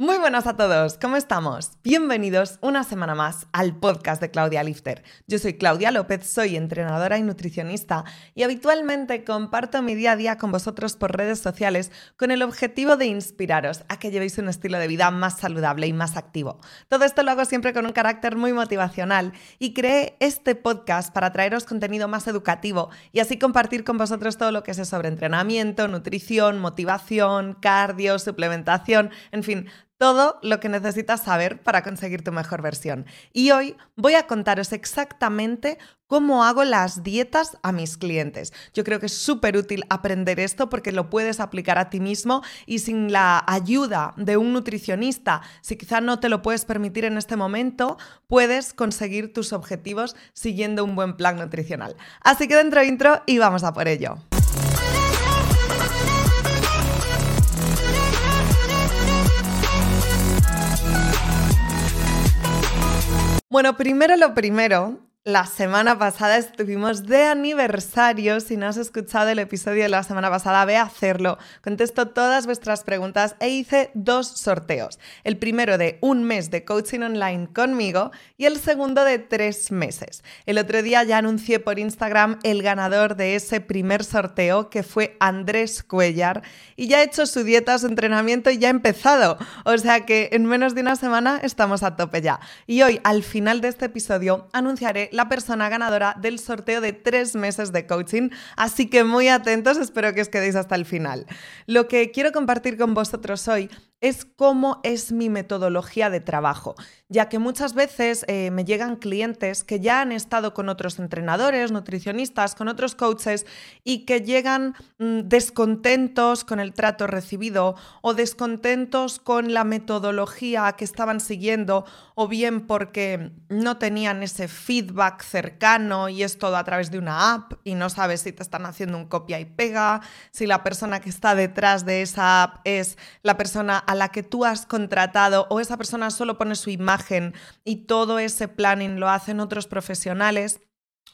Muy buenas a todos, ¿cómo estamos? Bienvenidos una semana más al podcast de Claudia Lifter. Yo soy Claudia López, soy entrenadora y nutricionista y habitualmente comparto mi día a día con vosotros por redes sociales con el objetivo de inspiraros a que llevéis un estilo de vida más saludable y más activo. Todo esto lo hago siempre con un carácter muy motivacional y creé este podcast para traeros contenido más educativo y así compartir con vosotros todo lo que sé sobre entrenamiento, nutrición, motivación, cardio, suplementación, en fin, todo lo que necesitas saber para conseguir tu mejor versión. Y hoy voy a contaros exactamente cómo hago las dietas a mis clientes. Yo creo que es súper útil aprender esto porque lo puedes aplicar a ti mismo y sin la ayuda de un nutricionista, si quizá no te lo puedes permitir en este momento, puedes conseguir tus objetivos siguiendo un buen plan nutricional. Así que dentro intro y vamos a por ello. Bueno, primero lo primero, la semana pasada estuvimos de aniversario. Si no has escuchado el episodio de la semana pasada, ve a hacerlo. Contesto todas vuestras preguntas e hice dos sorteos. El primero de un mes de coaching online conmigo y el segundo de tres meses. El otro día ya anuncié por Instagram el ganador de ese primer sorteo que fue Andrés Cuellar y ya ha hecho su dieta, su entrenamiento y ya ha empezado. O sea que en menos de una semana estamos a tope ya. Y hoy, al final de este episodio, anunciaré la persona ganadora del sorteo de tres meses de coaching. Así que muy atentos, espero que os quedéis hasta el final. Lo que quiero compartir con vosotros hoy es cómo es mi metodología de trabajo, ya que muchas veces eh, me llegan clientes que ya han estado con otros entrenadores, nutricionistas, con otros coaches y que llegan mm, descontentos con el trato recibido o descontentos con la metodología que estaban siguiendo o bien porque no tenían ese feedback cercano y es todo a través de una app y no sabes si te están haciendo un copia y pega, si la persona que está detrás de esa app es la persona a la que tú has contratado o esa persona solo pone su imagen y todo ese planning lo hacen otros profesionales.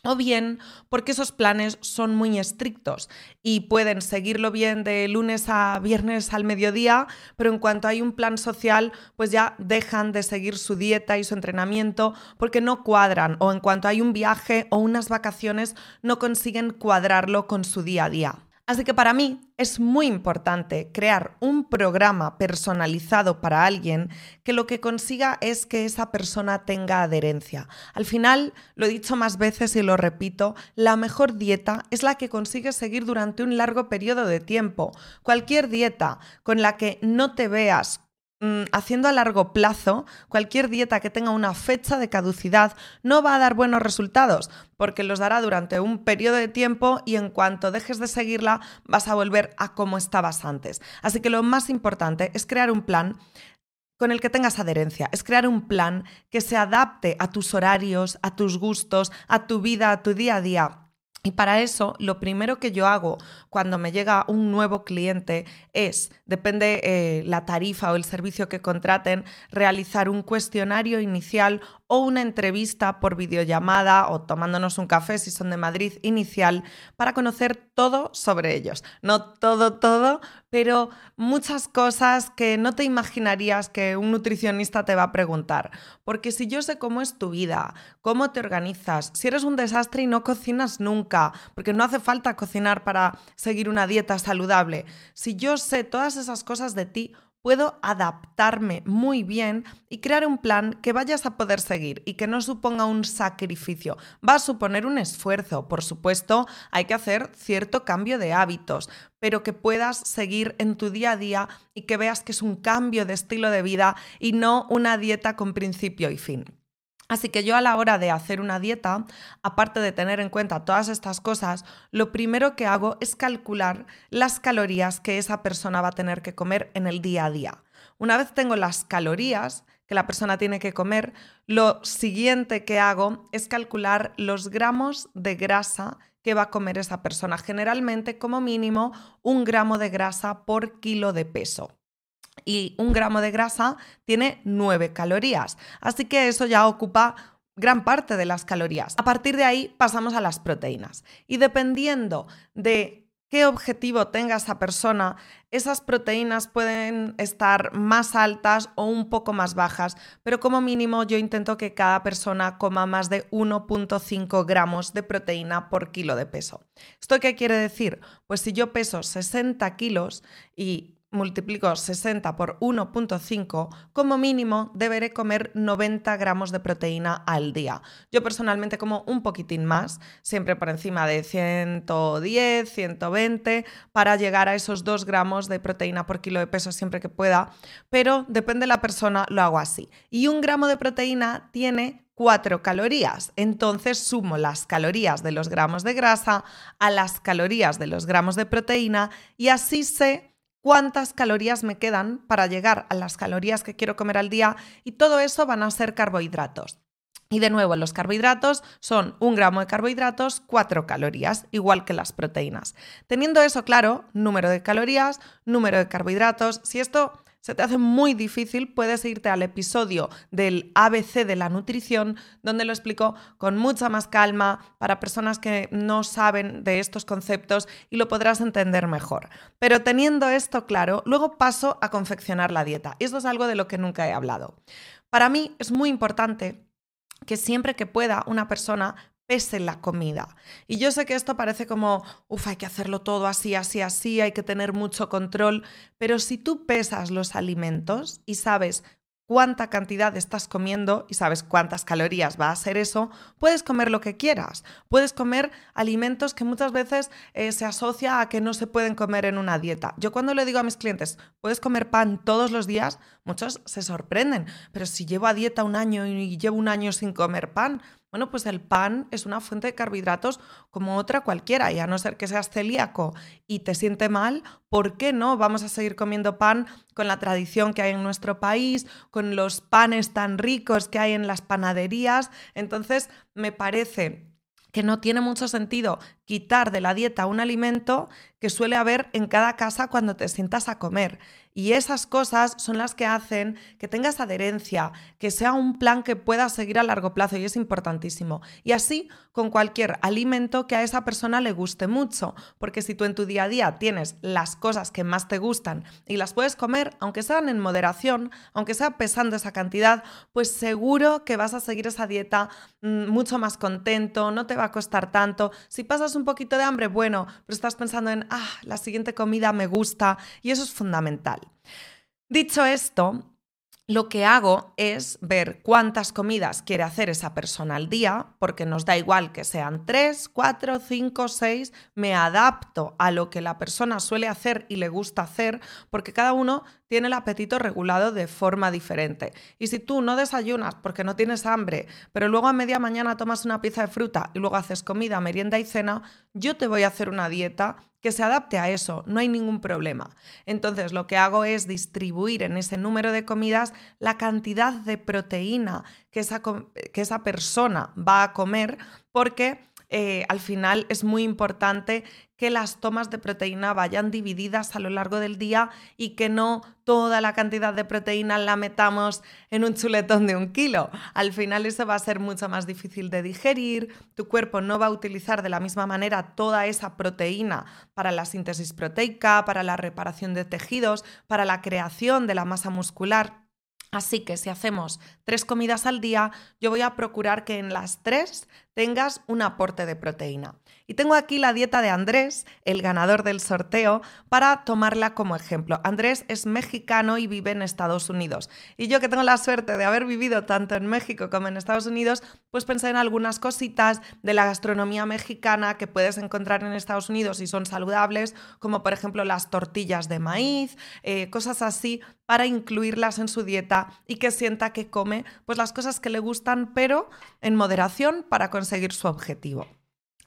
O bien porque esos planes son muy estrictos y pueden seguirlo bien de lunes a viernes al mediodía, pero en cuanto hay un plan social, pues ya dejan de seguir su dieta y su entrenamiento porque no cuadran o en cuanto hay un viaje o unas vacaciones no consiguen cuadrarlo con su día a día. Así que para mí es muy importante crear un programa personalizado para alguien que lo que consiga es que esa persona tenga adherencia. Al final, lo he dicho más veces y lo repito, la mejor dieta es la que consigue seguir durante un largo periodo de tiempo. Cualquier dieta con la que no te veas haciendo a largo plazo, cualquier dieta que tenga una fecha de caducidad no va a dar buenos resultados, porque los dará durante un periodo de tiempo y en cuanto dejes de seguirla vas a volver a como estabas antes. Así que lo más importante es crear un plan con el que tengas adherencia, es crear un plan que se adapte a tus horarios, a tus gustos, a tu vida, a tu día a día y para eso, lo primero que yo hago cuando me llega un nuevo cliente es, depende eh, la tarifa o el servicio que contraten, realizar un cuestionario inicial o una entrevista por videollamada o tomándonos un café si son de Madrid inicial para conocer todo sobre ellos. No todo, todo, pero muchas cosas que no te imaginarías que un nutricionista te va a preguntar. Porque si yo sé cómo es tu vida, cómo te organizas, si eres un desastre y no cocinas nunca, porque no hace falta cocinar para seguir una dieta saludable, si yo sé todas esas cosas de ti, puedo adaptarme muy bien y crear un plan que vayas a poder seguir y que no suponga un sacrificio. Va a suponer un esfuerzo, por supuesto, hay que hacer cierto cambio de hábitos, pero que puedas seguir en tu día a día y que veas que es un cambio de estilo de vida y no una dieta con principio y fin. Así que yo a la hora de hacer una dieta, aparte de tener en cuenta todas estas cosas, lo primero que hago es calcular las calorías que esa persona va a tener que comer en el día a día. Una vez tengo las calorías que la persona tiene que comer, lo siguiente que hago es calcular los gramos de grasa que va a comer esa persona. Generalmente, como mínimo, un gramo de grasa por kilo de peso y un gramo de grasa tiene 9 calorías. Así que eso ya ocupa gran parte de las calorías. A partir de ahí pasamos a las proteínas. Y dependiendo de qué objetivo tenga esa persona, esas proteínas pueden estar más altas o un poco más bajas, pero como mínimo yo intento que cada persona coma más de 1.5 gramos de proteína por kilo de peso. ¿Esto qué quiere decir? Pues si yo peso 60 kilos y multiplico 60 por 1.5, como mínimo deberé comer 90 gramos de proteína al día. Yo personalmente como un poquitín más, siempre por encima de 110, 120, para llegar a esos 2 gramos de proteína por kilo de peso siempre que pueda, pero depende de la persona, lo hago así. Y un gramo de proteína tiene 4 calorías. Entonces sumo las calorías de los gramos de grasa a las calorías de los gramos de proteína y así sé cuántas calorías me quedan para llegar a las calorías que quiero comer al día y todo eso van a ser carbohidratos. Y de nuevo, los carbohidratos son un gramo de carbohidratos, cuatro calorías, igual que las proteínas. Teniendo eso claro, número de calorías, número de carbohidratos, si esto se te hace muy difícil, puedes irte al episodio del ABC de la nutrición, donde lo explico con mucha más calma para personas que no saben de estos conceptos y lo podrás entender mejor. Pero teniendo esto claro, luego paso a confeccionar la dieta. Esto es algo de lo que nunca he hablado. Para mí es muy importante que siempre que pueda una persona pese la comida. Y yo sé que esto parece como, uff, hay que hacerlo todo así, así, así, hay que tener mucho control, pero si tú pesas los alimentos y sabes cuánta cantidad estás comiendo y sabes cuántas calorías va a ser eso, puedes comer lo que quieras. Puedes comer alimentos que muchas veces eh, se asocia a que no se pueden comer en una dieta. Yo cuando le digo a mis clientes, puedes comer pan todos los días, muchos se sorprenden. Pero si llevo a dieta un año y llevo un año sin comer pan, bueno, pues el pan es una fuente de carbohidratos como otra cualquiera, y a no ser que seas celíaco y te siente mal, ¿por qué no? Vamos a seguir comiendo pan con la tradición que hay en nuestro país, con los panes tan ricos que hay en las panaderías. Entonces, me parece que no tiene mucho sentido quitar de la dieta un alimento que suele haber en cada casa cuando te sientas a comer. Y esas cosas son las que hacen que tengas adherencia, que sea un plan que puedas seguir a largo plazo y es importantísimo. Y así con cualquier alimento que a esa persona le guste mucho, porque si tú en tu día a día tienes las cosas que más te gustan y las puedes comer, aunque sean en moderación, aunque sea pesando esa cantidad, pues seguro que vas a seguir esa dieta mm, mucho más contento, no te va a costar tanto. Si pasas un poquito de hambre, bueno, pero estás pensando en, ah, la siguiente comida me gusta y eso es fundamental. Dicho esto, lo que hago es ver cuántas comidas quiere hacer esa persona al día, porque nos da igual que sean tres, cuatro, cinco, seis, me adapto a lo que la persona suele hacer y le gusta hacer, porque cada uno tiene el apetito regulado de forma diferente. Y si tú no desayunas porque no tienes hambre, pero luego a media mañana tomas una pieza de fruta y luego haces comida, merienda y cena, yo te voy a hacer una dieta que se adapte a eso, no hay ningún problema. Entonces lo que hago es distribuir en ese número de comidas la cantidad de proteína que esa, que esa persona va a comer porque eh, al final es muy importante que las tomas de proteína vayan divididas a lo largo del día y que no toda la cantidad de proteína la metamos en un chuletón de un kilo. Al final eso va a ser mucho más difícil de digerir, tu cuerpo no va a utilizar de la misma manera toda esa proteína para la síntesis proteica, para la reparación de tejidos, para la creación de la masa muscular. Así que si hacemos tres comidas al día, yo voy a procurar que en las tres tengas un aporte de proteína. Y tengo aquí la dieta de Andrés, el ganador del sorteo, para tomarla como ejemplo. Andrés es mexicano y vive en Estados Unidos. Y yo que tengo la suerte de haber vivido tanto en México como en Estados Unidos, pues pensé en algunas cositas de la gastronomía mexicana que puedes encontrar en Estados Unidos y son saludables, como por ejemplo las tortillas de maíz, eh, cosas así, para incluirlas en su dieta y que sienta que come pues las cosas que le gustan, pero en moderación para conseguir su objetivo.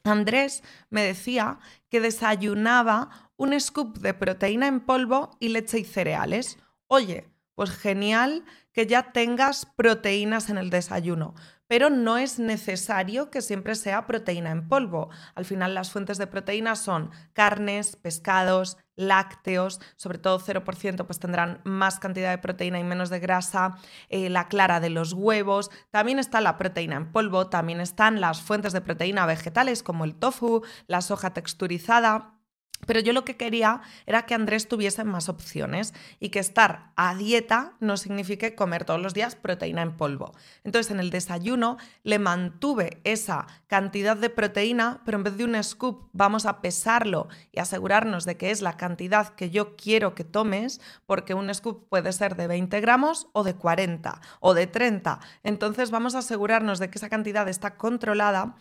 Andrés me decía que desayunaba un scoop de proteína en polvo y leche y cereales. Oye, pues genial que ya tengas proteínas en el desayuno, pero no es necesario que siempre sea proteína en polvo. Al final las fuentes de proteína son carnes, pescados, lácteos, sobre todo 0%, pues tendrán más cantidad de proteína y menos de grasa, eh, la clara de los huevos, también está la proteína en polvo, también están las fuentes de proteína vegetales como el tofu, la soja texturizada. Pero yo lo que quería era que Andrés tuviese más opciones y que estar a dieta no signifique comer todos los días proteína en polvo. Entonces en el desayuno le mantuve esa cantidad de proteína, pero en vez de un scoop vamos a pesarlo y asegurarnos de que es la cantidad que yo quiero que tomes, porque un scoop puede ser de 20 gramos o de 40 o de 30. Entonces vamos a asegurarnos de que esa cantidad está controlada.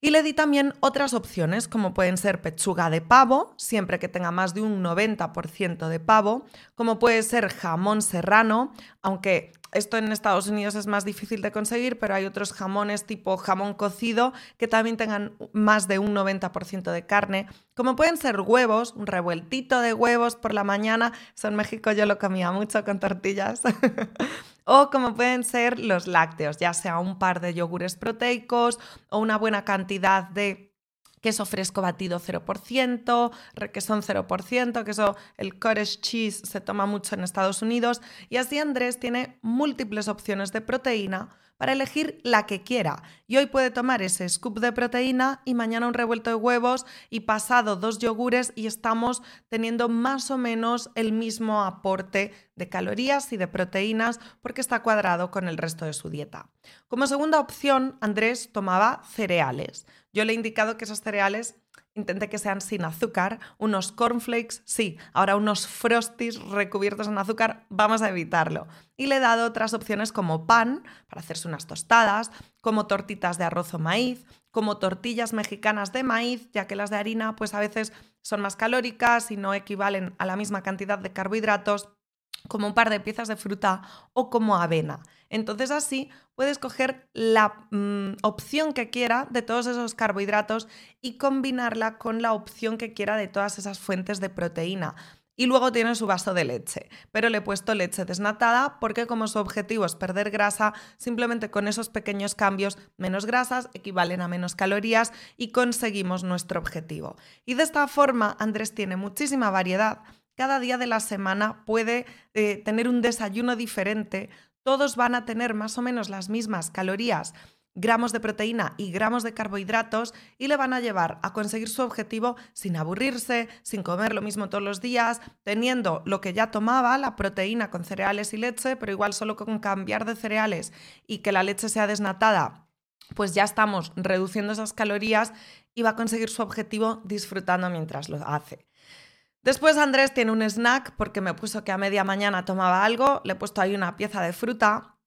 Y le di también otras opciones, como pueden ser pechuga de pavo, siempre que tenga más de un 90% de pavo, como puede ser jamón serrano, aunque esto en Estados Unidos es más difícil de conseguir, pero hay otros jamones tipo jamón cocido que también tengan más de un 90% de carne, como pueden ser huevos, un revueltito de huevos por la mañana, eso en México yo lo comía mucho con tortillas. o como pueden ser los lácteos, ya sea un par de yogures proteicos o una buena cantidad de queso fresco batido 0%, requesón 0%, queso, el cottage cheese se toma mucho en Estados Unidos. Y así Andrés tiene múltiples opciones de proteína para elegir la que quiera. Y hoy puede tomar ese scoop de proteína y mañana un revuelto de huevos y pasado dos yogures y estamos teniendo más o menos el mismo aporte de calorías y de proteínas porque está cuadrado con el resto de su dieta. Como segunda opción, Andrés tomaba cereales. Yo le he indicado que esos cereales intente que sean sin azúcar, unos cornflakes, sí, ahora unos frosties recubiertos en azúcar, vamos a evitarlo. Y le he dado otras opciones como pan, para hacerse unas tostadas, como tortitas de arroz o maíz, como tortillas mexicanas de maíz, ya que las de harina pues a veces son más calóricas y no equivalen a la misma cantidad de carbohidratos como un par de piezas de fruta o como avena. Entonces así puedes coger la mm, opción que quiera de todos esos carbohidratos y combinarla con la opción que quiera de todas esas fuentes de proteína. Y luego tiene su vaso de leche, pero le he puesto leche desnatada porque como su objetivo es perder grasa, simplemente con esos pequeños cambios, menos grasas equivalen a menos calorías y conseguimos nuestro objetivo. Y de esta forma Andrés tiene muchísima variedad cada día de la semana puede eh, tener un desayuno diferente, todos van a tener más o menos las mismas calorías, gramos de proteína y gramos de carbohidratos y le van a llevar a conseguir su objetivo sin aburrirse, sin comer lo mismo todos los días, teniendo lo que ya tomaba, la proteína con cereales y leche, pero igual solo con cambiar de cereales y que la leche sea desnatada pues ya estamos reduciendo esas calorías y va a conseguir su objetivo disfrutando mientras lo hace. Después Andrés tiene un snack porque me puso que a media mañana tomaba algo, le he puesto ahí una pieza de fruta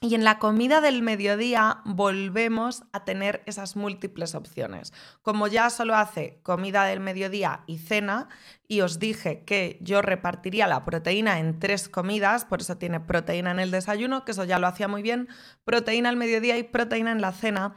y en la comida del mediodía volvemos a tener esas múltiples opciones. Como ya solo hace comida del mediodía y cena, y os dije que yo repartiría la proteína en tres comidas, por eso tiene proteína en el desayuno, que eso ya lo hacía muy bien, proteína al mediodía y proteína en la cena,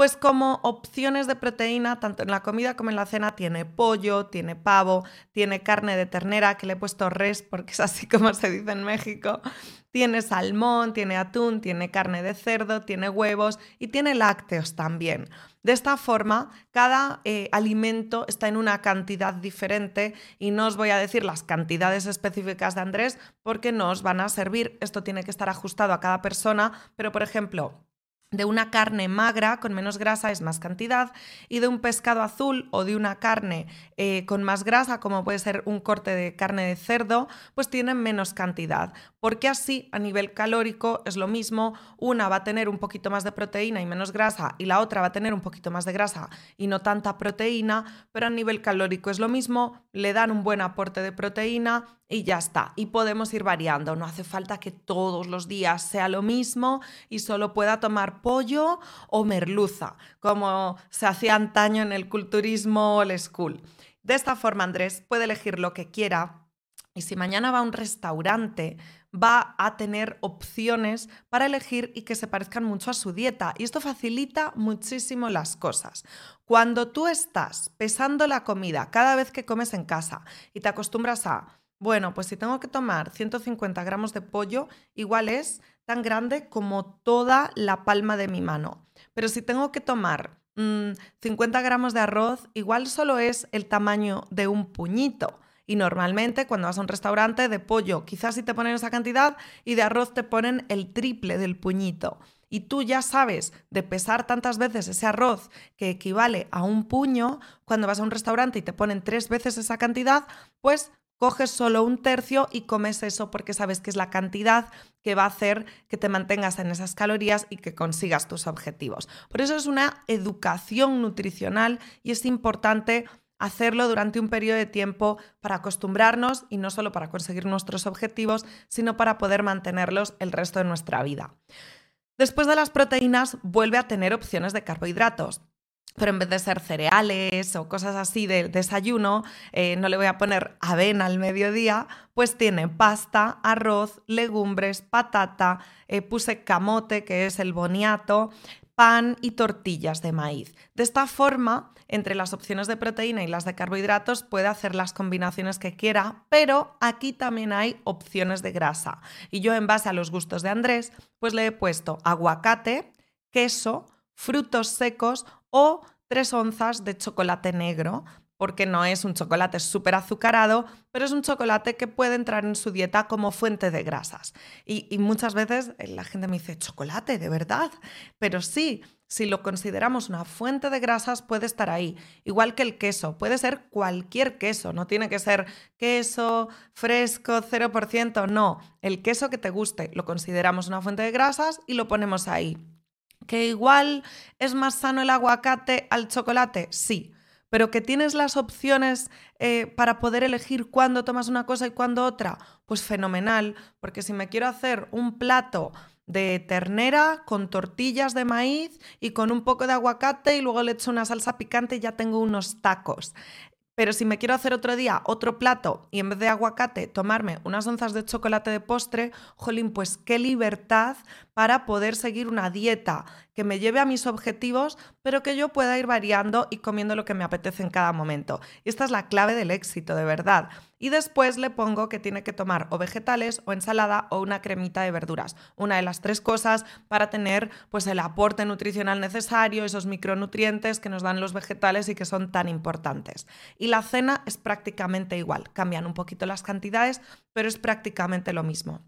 pues como opciones de proteína, tanto en la comida como en la cena, tiene pollo, tiene pavo, tiene carne de ternera, que le he puesto res porque es así como se dice en México, tiene salmón, tiene atún, tiene carne de cerdo, tiene huevos y tiene lácteos también. De esta forma, cada eh, alimento está en una cantidad diferente y no os voy a decir las cantidades específicas de Andrés porque no os van a servir. Esto tiene que estar ajustado a cada persona, pero por ejemplo, de una carne magra con menos grasa es más cantidad y de un pescado azul o de una carne eh, con más grasa, como puede ser un corte de carne de cerdo, pues tienen menos cantidad. Porque así a nivel calórico es lo mismo, una va a tener un poquito más de proteína y menos grasa y la otra va a tener un poquito más de grasa y no tanta proteína, pero a nivel calórico es lo mismo, le dan un buen aporte de proteína y ya está. Y podemos ir variando. No hace falta que todos los días sea lo mismo y solo pueda tomar pollo o merluza, como se hacía antaño en el culturismo old school. De esta forma, Andrés puede elegir lo que quiera y si mañana va a un restaurante, va a tener opciones para elegir y que se parezcan mucho a su dieta. Y esto facilita muchísimo las cosas. Cuando tú estás pesando la comida cada vez que comes en casa y te acostumbras a bueno, pues si tengo que tomar 150 gramos de pollo, igual es tan grande como toda la palma de mi mano. Pero si tengo que tomar 50 mm, gramos de arroz, igual solo es el tamaño de un puñito. Y normalmente cuando vas a un restaurante de pollo, quizás si te ponen esa cantidad y de arroz te ponen el triple del puñito. y tú ya sabes de pesar tantas veces ese arroz que equivale a un puño, cuando vas a un restaurante y te ponen tres veces esa cantidad, pues coges solo un tercio y comes eso porque sabes que es la cantidad que va a hacer que te mantengas en esas calorías y que consigas tus objetivos. Por eso es una educación nutricional y es importante hacerlo durante un periodo de tiempo para acostumbrarnos y no solo para conseguir nuestros objetivos, sino para poder mantenerlos el resto de nuestra vida. Después de las proteínas, vuelve a tener opciones de carbohidratos pero en vez de ser cereales o cosas así de desayuno, eh, no le voy a poner avena al mediodía, pues tiene pasta, arroz, legumbres, patata, eh, puse camote, que es el boniato, pan y tortillas de maíz. De esta forma, entre las opciones de proteína y las de carbohidratos puede hacer las combinaciones que quiera, pero aquí también hay opciones de grasa. Y yo en base a los gustos de Andrés, pues le he puesto aguacate, queso, frutos secos o 3 onzas de chocolate negro, porque no es un chocolate súper azucarado, pero es un chocolate que puede entrar en su dieta como fuente de grasas. Y, muchas veces eh, la gente me dice, chocolate, ¿de verdad? Pero sí, si lo consideramos una fuente de grasas, puede estar ahí. Igual que el queso, puede ser cualquier queso, no tiene que ser queso fresco 0%, no, el queso que te guste, lo consideramos una fuente de grasas y lo ponemos ahí. ¿Que igual es más sano el aguacate al chocolate? Sí, pero que tienes las opciones eh, para poder elegir cuándo tomas una cosa y cuándo otra, pues fenomenal, porque si me quiero hacer un plato de ternera con tortillas de maíz y con un poco de aguacate y luego le echo una salsa picante y ya tengo unos tacos. Pero si me quiero hacer otro día otro plato y en vez de aguacate tomarme unas onzas de chocolate de postre, jolín, pues qué libertad para poder seguir una dieta que me lleve a mis objetivos, pero que yo pueda ir variando y comiendo lo que me apetece en cada momento. Y esta es la clave del éxito, de verdad. Y después le pongo que tiene que tomar o vegetales o ensalada o una cremita de verduras. Una de las tres cosas para tener pues el aporte nutricional necesario, esos micronutrientes que nos dan los vegetales y que son tan importantes. Y la cena es prácticamente igual. Cambian un poquito las cantidades, pero es prácticamente lo mismo.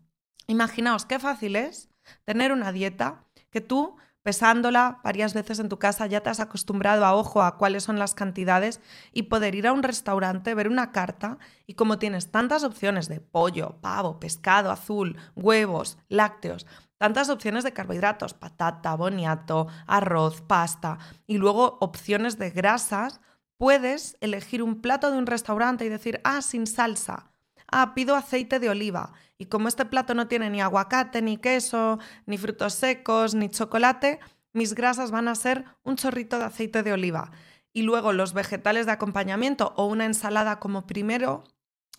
Imaginaos qué fácil es tener una dieta que tú pesándola varias veces en tu casa ya te has acostumbrado a ojo a cuáles son las cantidades y poder ir a un restaurante, ver una carta y como tienes tantas opciones de pollo, pavo, pescado azul, huevos, lácteos, tantas opciones de carbohidratos, patata, boniato, arroz, pasta y luego opciones de grasas, puedes elegir un plato de un restaurante y decir, ah, sin salsa ah, pido aceite de oliva. Y como este plato no tiene ni aguacate, ni queso, ni frutos secos, ni chocolate, mis grasas van a ser un chorrito de aceite de oliva. Y luego los vegetales de acompañamiento o una ensalada como primero.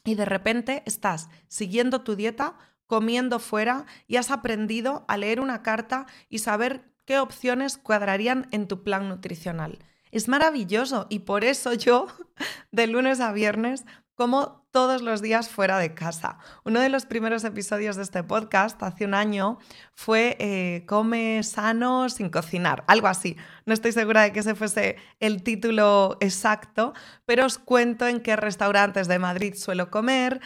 Y de repente estás siguiendo tu dieta, comiendo fuera y has aprendido a leer una carta y saber qué opciones cuadrarían en tu plan nutricional. Es maravilloso y por eso yo de lunes a viernes como todos los días fuera de casa. Uno de los primeros episodios de este podcast, hace un año, fue eh, Come sano sin cocinar, algo así. No estoy segura de que ese fuese el título exacto, pero os cuento en qué restaurantes de Madrid suelo comer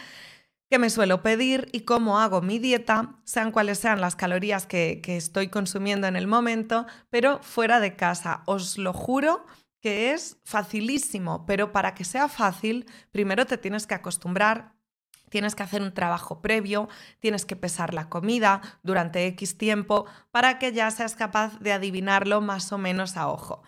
qué me suelo pedir y cómo hago mi dieta, sean cuales sean las calorías que, estoy consumiendo en el momento, pero fuera de casa. Os lo juro que es facilísimo, pero para que sea fácil, primero te tienes que acostumbrar, tienes que hacer un trabajo previo, tienes que pesar la comida durante X tiempo para que ya seas capaz de adivinarlo más o menos a ojo.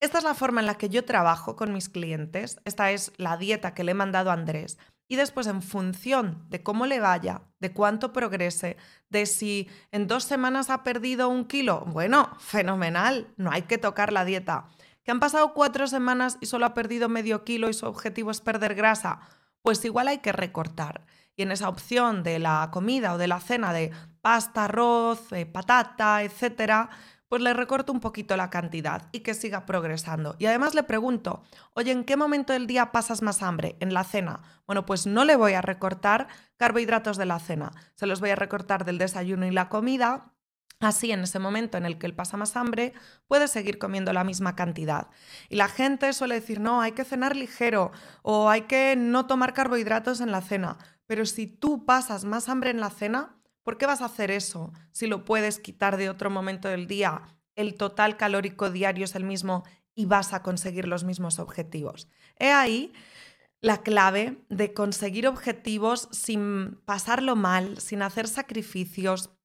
Esta es la forma en la que yo trabajo con mis clientes, esta es la dieta que le he mandado a Andrés. Y después, en función de cómo le vaya, de cuánto progrese, de si en dos semanas ha perdido un kilo, bueno, fenomenal, no hay que tocar la dieta que han pasado cuatro semanas y solo ha perdido medio kilo y su objetivo es perder grasa, pues igual hay que recortar. Y en esa opción de la comida o de la cena de pasta, arroz, eh, patata, etcétera, pues le recorto un poquito la cantidad y que siga progresando. Y además le pregunto, oye, ¿en qué momento del día pasas más hambre? ¿En la cena? Bueno, pues no le voy a recortar carbohidratos de la cena, se los voy a recortar del desayuno y la comida Así, en ese momento en el que él pasa más hambre, puede seguir comiendo la misma cantidad. Y la gente suele decir, no, hay que cenar ligero o hay que no tomar carbohidratos en la cena. Pero si tú pasas más hambre en la cena, ¿Por qué vas a hacer eso si lo puedes quitar de otro momento del día? El total calórico diario es el mismo y vas a conseguir los mismos objetivos. He ahí la clave de conseguir objetivos sin pasarlo mal, sin hacer sacrificios,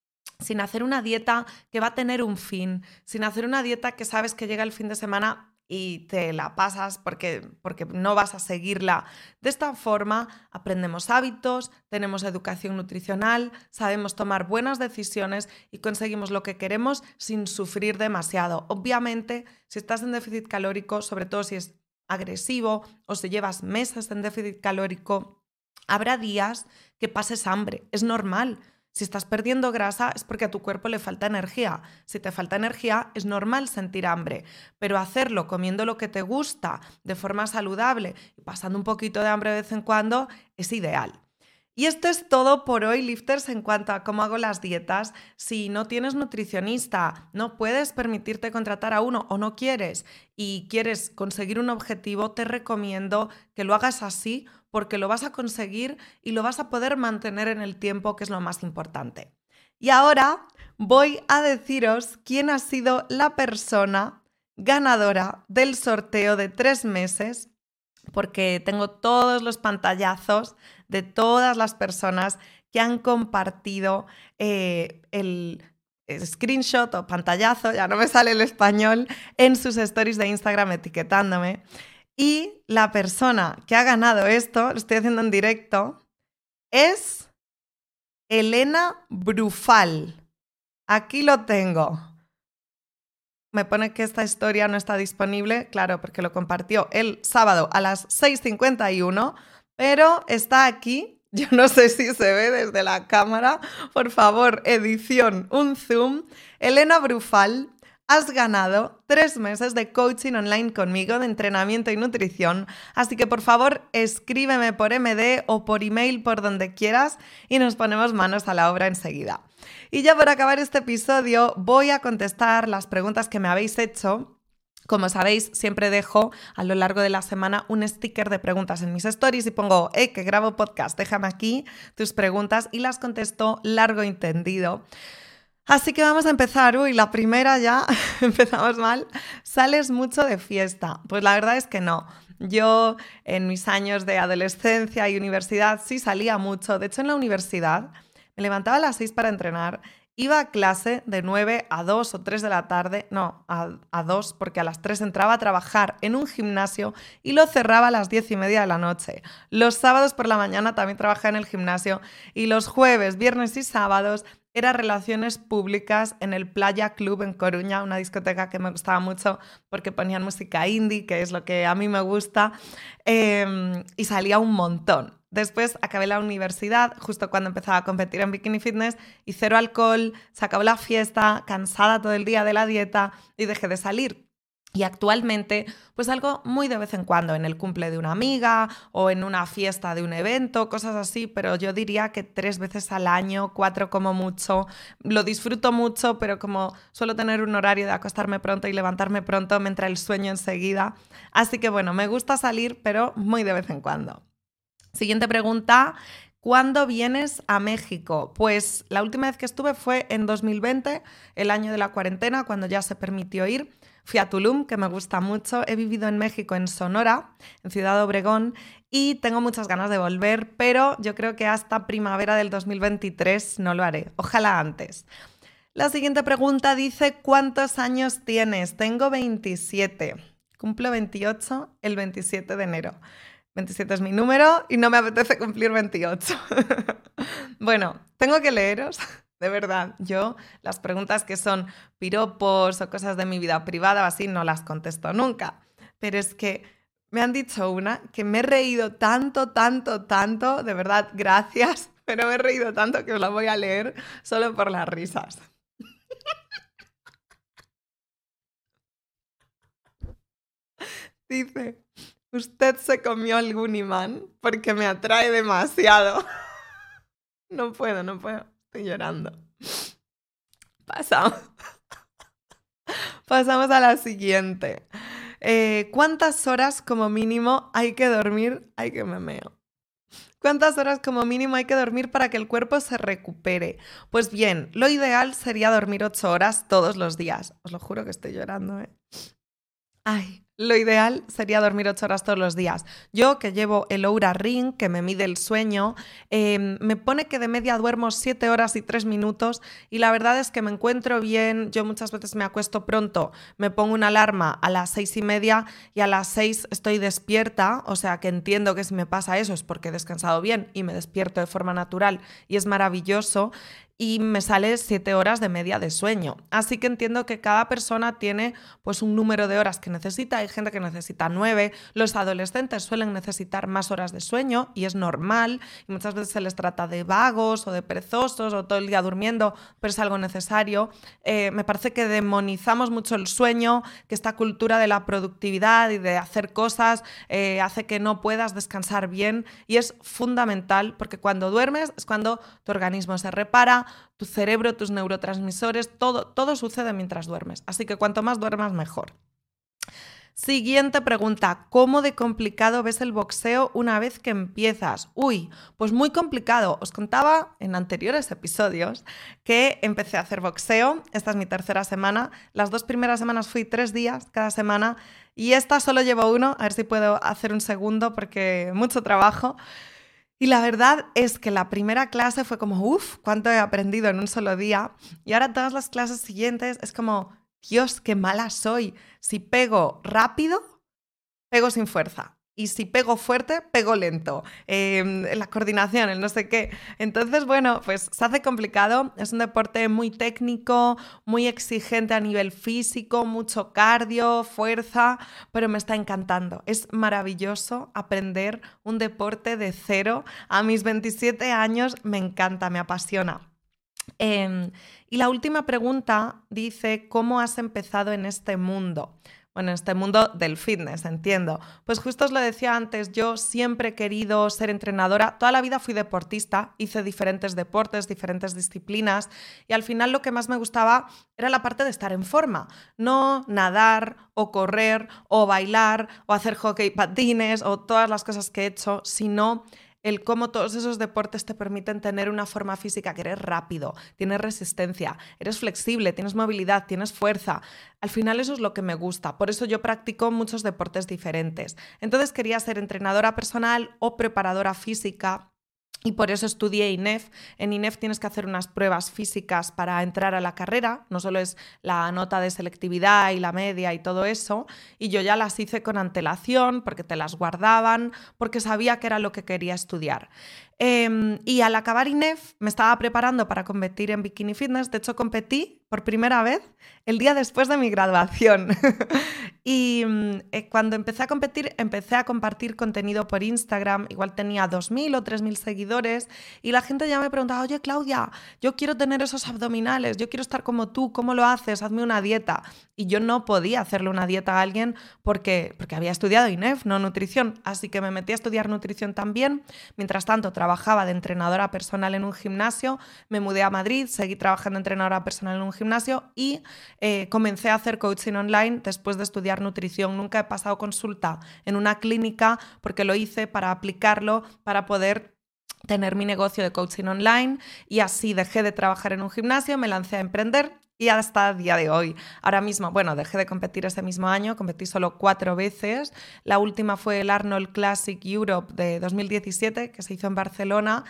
sin hacer una dieta que va a tener un fin, sin hacer una dieta que sabes que llega el fin de semana y te la pasas porque, porque no vas a seguirla. De esta forma aprendemos hábitos, tenemos educación nutricional, sabemos tomar buenas decisiones y conseguimos lo que queremos sin sufrir demasiado. Obviamente, si estás en déficit calórico, sobre todo si es agresivo o si llevas meses en déficit calórico, habrá días que pases hambre. Es normal. Si estás perdiendo grasa es porque a tu cuerpo le falta energía. Si te falta energía es normal sentir hambre, pero hacerlo comiendo lo que te gusta de forma saludable y pasando un poquito de hambre de vez en cuando es ideal. Y esto es todo por hoy, lifters, en cuanto a cómo hago las dietas. Si no tienes nutricionista, no puedes permitirte contratar a uno o no quieres y quieres conseguir un objetivo, te recomiendo que lo hagas así porque lo vas a conseguir y lo vas a poder mantener en el tiempo, que es lo más importante. Y ahora voy a deciros quién ha sido la persona ganadora del sorteo de tres meses porque tengo todos los pantallazos de todas las personas que han compartido eh, el screenshot o pantallazo, ya no me sale el español, en sus stories de Instagram etiquetándome. Y la persona que ha ganado esto, lo estoy haciendo en directo, es Elena Brufal. Aquí lo tengo me pone que esta historia no está disponible, claro, porque lo compartió el sábado a las 6.51, pero está aquí. Yo no sé si se ve desde la cámara. Por favor, edición, un zoom. Elena Brufal, has ganado tres meses de coaching online conmigo de entrenamiento y nutrición. Así que por favor escríbeme por MD o por email por donde quieras y nos ponemos manos a la obra enseguida. Y ya por acabar este episodio voy a contestar las preguntas que me habéis hecho. Como sabéis, siempre dejo a lo largo de la semana un sticker de preguntas en mis stories y pongo, eh, que grabo podcast, déjame aquí tus preguntas y las contesto largo y entendido. Así que vamos a empezar. Uy, la primera ya, empezamos mal. ¿Sales mucho de fiesta? Pues la verdad es que no. Yo en mis años de adolescencia y universidad sí salía mucho. De hecho, en la universidad me levantaba a las 6 para entrenar, iba a clase de 9 a 2 o 3 de la tarde, no, a, 2 porque a las 3 entraba a trabajar en un gimnasio y lo cerraba a las 10 y media de la noche. Los sábados por la mañana también trabajaba en el gimnasio y los jueves, viernes y sábados era relaciones públicas en el Playa Club en Coruña, una discoteca que me gustaba mucho porque ponían música indie, que es lo que a mí me gusta, em, y salía un montón. Después acabé la universidad, justo cuando empezaba a competir en Bikini Fitness, y cero alcohol, se acabó la fiesta, cansada todo el día de la dieta y dejé de salir. Y actualmente, pues algo muy de vez en cuando, en el cumple de una amiga o en una fiesta de un evento, cosas así, pero yo diría que tres veces al año, cuatro como mucho. Lo disfruto mucho, pero como suelo tener un horario de acostarme pronto y levantarme pronto, me entra el sueño enseguida. Así que bueno, me gusta salir, pero muy de vez en cuando. Siguiente pregunta. ¿Cuándo vienes a México? Pues la última vez que estuve fue en 2020, el año de la cuarentena, cuando ya se permitió ir. Fui a Tulum, que me gusta mucho. He vivido en México, en Sonora, en Ciudad Obregón, y tengo muchas ganas de volver, pero yo creo que hasta primavera del 2023 no lo haré. Ojalá antes. La siguiente pregunta dice, ¿cuántos años tienes? Tengo 27. Cumplo 28 el 27 de enero. 27 es mi número y no me apetece cumplir 28. bueno, tengo que leeros, de verdad. Yo las preguntas que son piropos o cosas de mi vida privada o así no las contesto nunca. Pero es que me han dicho una que me he reído tanto, tanto, tanto, de verdad, gracias, pero me he reído tanto que os la voy a leer solo por las risas. Dice, ¿Usted se comió algún imán? Porque me atrae demasiado. No puedo, no puedo. Estoy llorando. Pasamos. Pasamos a la siguiente. Eh, ¿Cuántas horas como mínimo hay que dormir? Hay que me meo. ¿Cuántas horas como mínimo hay que dormir para que el cuerpo se recupere? Pues bien, lo ideal sería dormir 8 horas todos los días. Os lo juro que estoy llorando, ¿eh? Ay, lo ideal sería dormir ocho horas todos los días. Yo, que llevo el Oura Ring, que me mide el sueño, em, me pone que de media duermo siete horas y tres minutos y la verdad es que me encuentro bien. Yo muchas veces me acuesto pronto, me pongo una alarma a las seis y media y a las seis estoy despierta, o sea que entiendo que si me pasa eso es porque he descansado bien y me despierto de forma natural y es maravilloso y me sale siete horas de media de sueño. Así que entiendo que cada persona tiene pues un número de horas que necesita. Hay gente que necesita nueve. Los adolescentes suelen necesitar más horas de sueño y es normal. Y muchas veces se les trata de vagos o de perezosos o todo el día durmiendo, pero es algo necesario. Eh, me parece que demonizamos mucho el sueño, que esta cultura de la productividad y de hacer cosas eh, hace que no puedas descansar bien y es fundamental porque cuando duermes es cuando tu organismo se repara, tu cerebro, tus neurotransmisores, todo, todo sucede mientras duermes. Así que cuanto más duermas, mejor. Siguiente pregunta, ¿cómo de complicado ves el boxeo una vez que empiezas? Uy, pues muy complicado. Os contaba en anteriores episodios que empecé a hacer boxeo, esta es mi tercera semana, las dos primeras semanas fui tres días cada semana y esta solo llevo uno, a ver si puedo hacer un segundo porque mucho trabajo. Y la verdad es que la primera clase fue como, uff, cuánto he aprendido en un solo día. Y ahora todas las clases siguientes es como, Dios, qué mala soy. Si pego rápido, pego sin fuerza y si pego fuerte, pego lento. Em, la coordinación, el no sé qué. Entonces, bueno, pues se hace complicado. Es un deporte muy técnico, muy exigente a nivel físico, mucho cardio, fuerza, pero me está encantando. Es maravilloso aprender un deporte de cero. A mis 27 años me encanta, me apasiona. Em, y la última pregunta dice, ¿cómo has empezado en este mundo? Bueno, en este mundo del fitness, entiendo. Pues justo os lo decía antes, yo siempre he querido ser entrenadora, toda la vida fui deportista, hice diferentes deportes, diferentes disciplinas y al final lo que más me gustaba era la parte de estar en forma, no nadar o correr o bailar o hacer hockey patines o todas las cosas que he hecho, sino el cómo todos esos deportes te permiten tener una forma física que eres rápido, tienes resistencia, eres flexible, tienes movilidad, tienes fuerza. Al final eso es lo que me gusta, por eso yo practico muchos deportes diferentes. Entonces quería ser entrenadora personal o preparadora física y por eso estudié INEF. En INEF tienes que hacer unas pruebas físicas para entrar a la carrera, no solo es la nota de selectividad y la media y todo eso, y yo ya las hice con antelación porque te las guardaban, porque sabía que era lo que quería estudiar. Em, y al acabar INEF me estaba preparando para competir en Bikini Fitness, de hecho competí por primera vez el día después de mi graduación. y mm, eh, cuando empecé a competir, empecé a compartir contenido por Instagram, igual tenía 2.000 o 3.000 seguidores, y la gente ya me preguntaba, oye Claudia, yo quiero tener esos abdominales, yo quiero estar como tú, ¿cómo lo haces? Hazme una dieta. Y yo no podía hacerle una dieta a alguien porque, porque había estudiado INEF, no nutrición, así que me metí a estudiar nutrición también. Mientras tanto, trabajaba de entrenadora personal en un gimnasio, me mudé a Madrid, seguí trabajando de entrenadora personal en un gimnasio, y eh, comencé a hacer coaching online después de estudiar nutrición. Nunca he pasado consulta en una clínica porque lo hice para aplicarlo, para poder tener mi negocio de coaching online y así dejé de trabajar en un gimnasio, me lancé a emprender y hasta el día de hoy. Ahora mismo, bueno, dejé de competir ese mismo año, competí solo cuatro veces. La última fue el Arnold Classic Europe de 2017, que se hizo en Barcelona.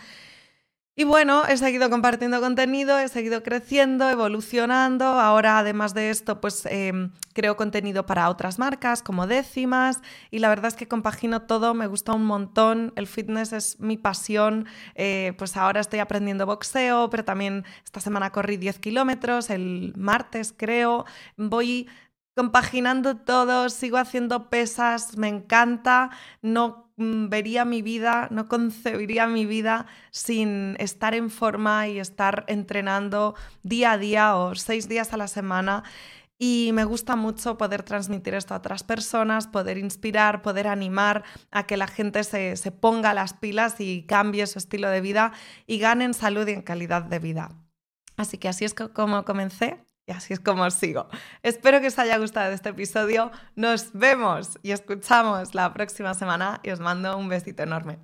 Y bueno, he seguido compartiendo contenido, he seguido creciendo, evolucionando. Ahora, además de esto, pues em, creo contenido para otras marcas como décimas. Y la verdad es que compagino todo, me gusta un montón. El fitness es mi pasión. Eh, pues ahora estoy aprendiendo boxeo, pero también esta semana corrí 10 kilómetros, el martes creo. Voy compaginando todo, sigo haciendo pesas, me encanta. No Mm, vería mi vida, no concebiría mi vida sin estar en forma y estar entrenando día a día o seis días a la semana. Y me gusta mucho poder transmitir esto a otras personas, poder inspirar, poder animar a que la gente se, se ponga las pilas y cambie su estilo de vida y gane en salud y en calidad de vida. Así que así es como comencé y así es como sigo. Espero que os haya gustado este episodio. Nos vemos y escuchamos la próxima semana y os mando un besito enorme.